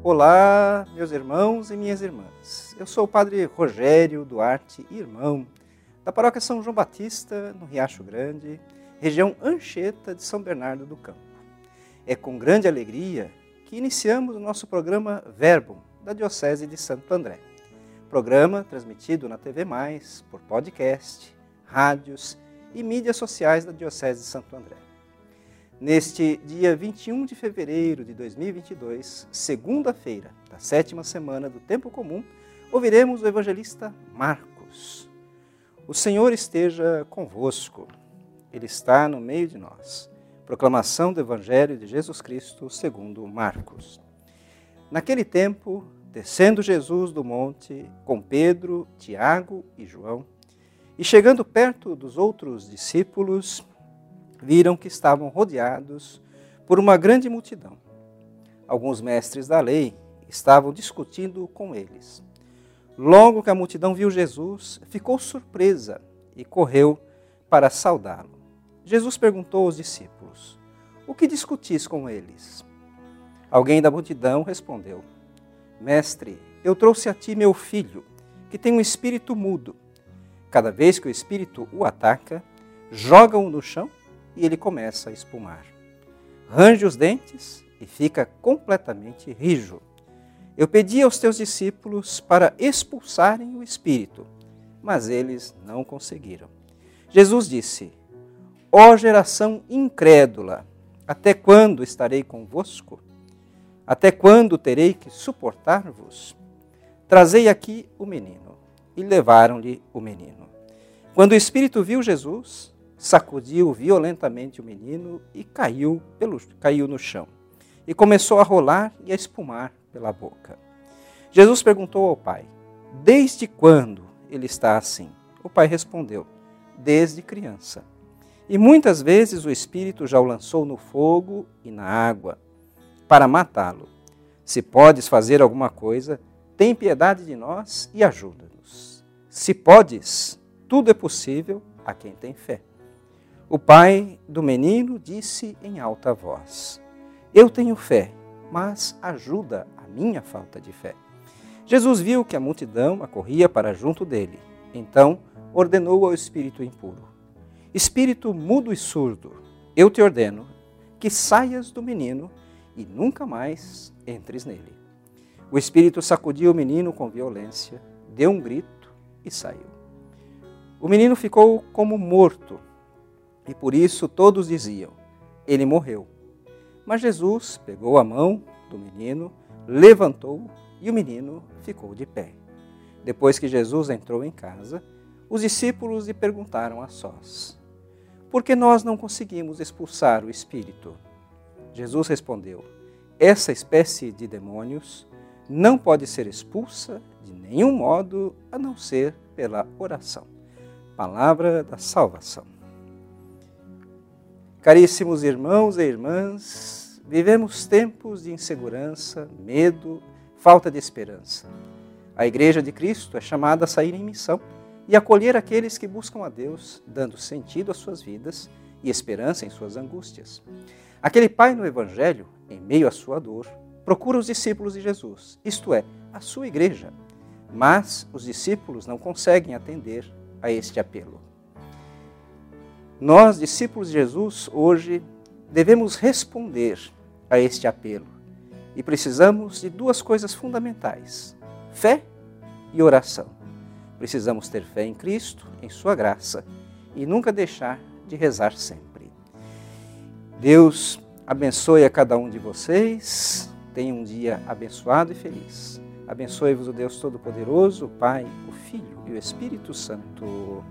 Olá, meus irmãos e minhas irmãs. Eu sou o Padre Rogério Duarte, irmão, da Paróquia São João Batista, no Riacho Grande, região Anchieta de São Bernardo do Campo. É com grande alegria que iniciamos o nosso programa Verbo, da Diocese de Santo André. Programa transmitido na TV Mais, por podcast, rádios e mídias sociais da Diocese de Santo André. Neste dia 21 de fevereiro de 2022, segunda-feira da sétima semana do Tempo Comum, ouviremos o evangelista Marcos. O Senhor esteja convosco, Ele está no meio de nós. Proclamação do Evangelho de Jesus Cristo segundo Marcos. Naquele tempo, descendo Jesus do monte com Pedro, Tiago e João, e chegando perto dos outros discípulos, viram que estavam rodeados por uma grande multidão. Alguns mestres da lei estavam discutindo com eles. Logo que a multidão viu Jesus, ficou surpresa e correu para saudá-lo. Jesus perguntou aos discípulos: O que discutis com eles? Alguém da multidão respondeu: Mestre, eu trouxe a ti meu filho, que tem um espírito mudo. Cada vez que o espírito o ataca, joga-o no chão e ele começa a espumar. Range os dentes e fica completamente rijo. Eu pedi aos teus discípulos para expulsarem o espírito, mas eles não conseguiram. Jesus disse: Ó geração incrédula, até quando estarei convosco? Até quando terei que suportar-vos? Trazei aqui o menino. E levaram-lhe o menino. Quando o espírito viu Jesus, sacudiu violentamente o menino e caiu, pelo, caiu no chão. E começou a rolar e a espumar pela boca. Jesus perguntou ao pai: Desde quando ele está assim? O pai respondeu: Desde criança. E muitas vezes o espírito já o lançou no fogo e na água para matá-lo. Se podes fazer alguma coisa, tem piedade de nós e ajuda-nos. Se podes, tudo é possível a quem tem fé. O pai do menino disse em alta voz: Eu tenho fé, mas ajuda a minha falta de fé. Jesus viu que a multidão acorria para junto dele. Então ordenou ao espírito impuro: Espírito mudo e surdo, eu te ordeno que saias do menino e nunca mais entres nele. O espírito sacudiu o menino com violência, deu um grito e saiu. O menino ficou como morto, e por isso todos diziam: Ele morreu. Mas Jesus pegou a mão do menino, levantou e o menino ficou de pé. Depois que Jesus entrou em casa, os discípulos lhe perguntaram a sós: Por que nós não conseguimos expulsar o espírito? Jesus respondeu: Essa espécie de demônios não pode ser expulsa de nenhum modo a não ser pela oração. Palavra da salvação. Caríssimos irmãos e irmãs, vivemos tempos de insegurança, medo, falta de esperança. A Igreja de Cristo é chamada a sair em missão e acolher aqueles que buscam a Deus, dando sentido às suas vidas e esperança em suas angústias. Aquele pai no Evangelho, em meio à sua dor, procura os discípulos de Jesus, isto é, a sua igreja. Mas os discípulos não conseguem atender a este apelo. Nós, discípulos de Jesus, hoje devemos responder a este apelo e precisamos de duas coisas fundamentais: fé e oração. Precisamos ter fé em Cristo, em Sua graça e nunca deixar de rezar sempre. Deus abençoe a cada um de vocês. Tenha um dia abençoado e feliz. Abençoe-vos o Deus Todo-Poderoso, o Pai, o Filho e o Espírito Santo.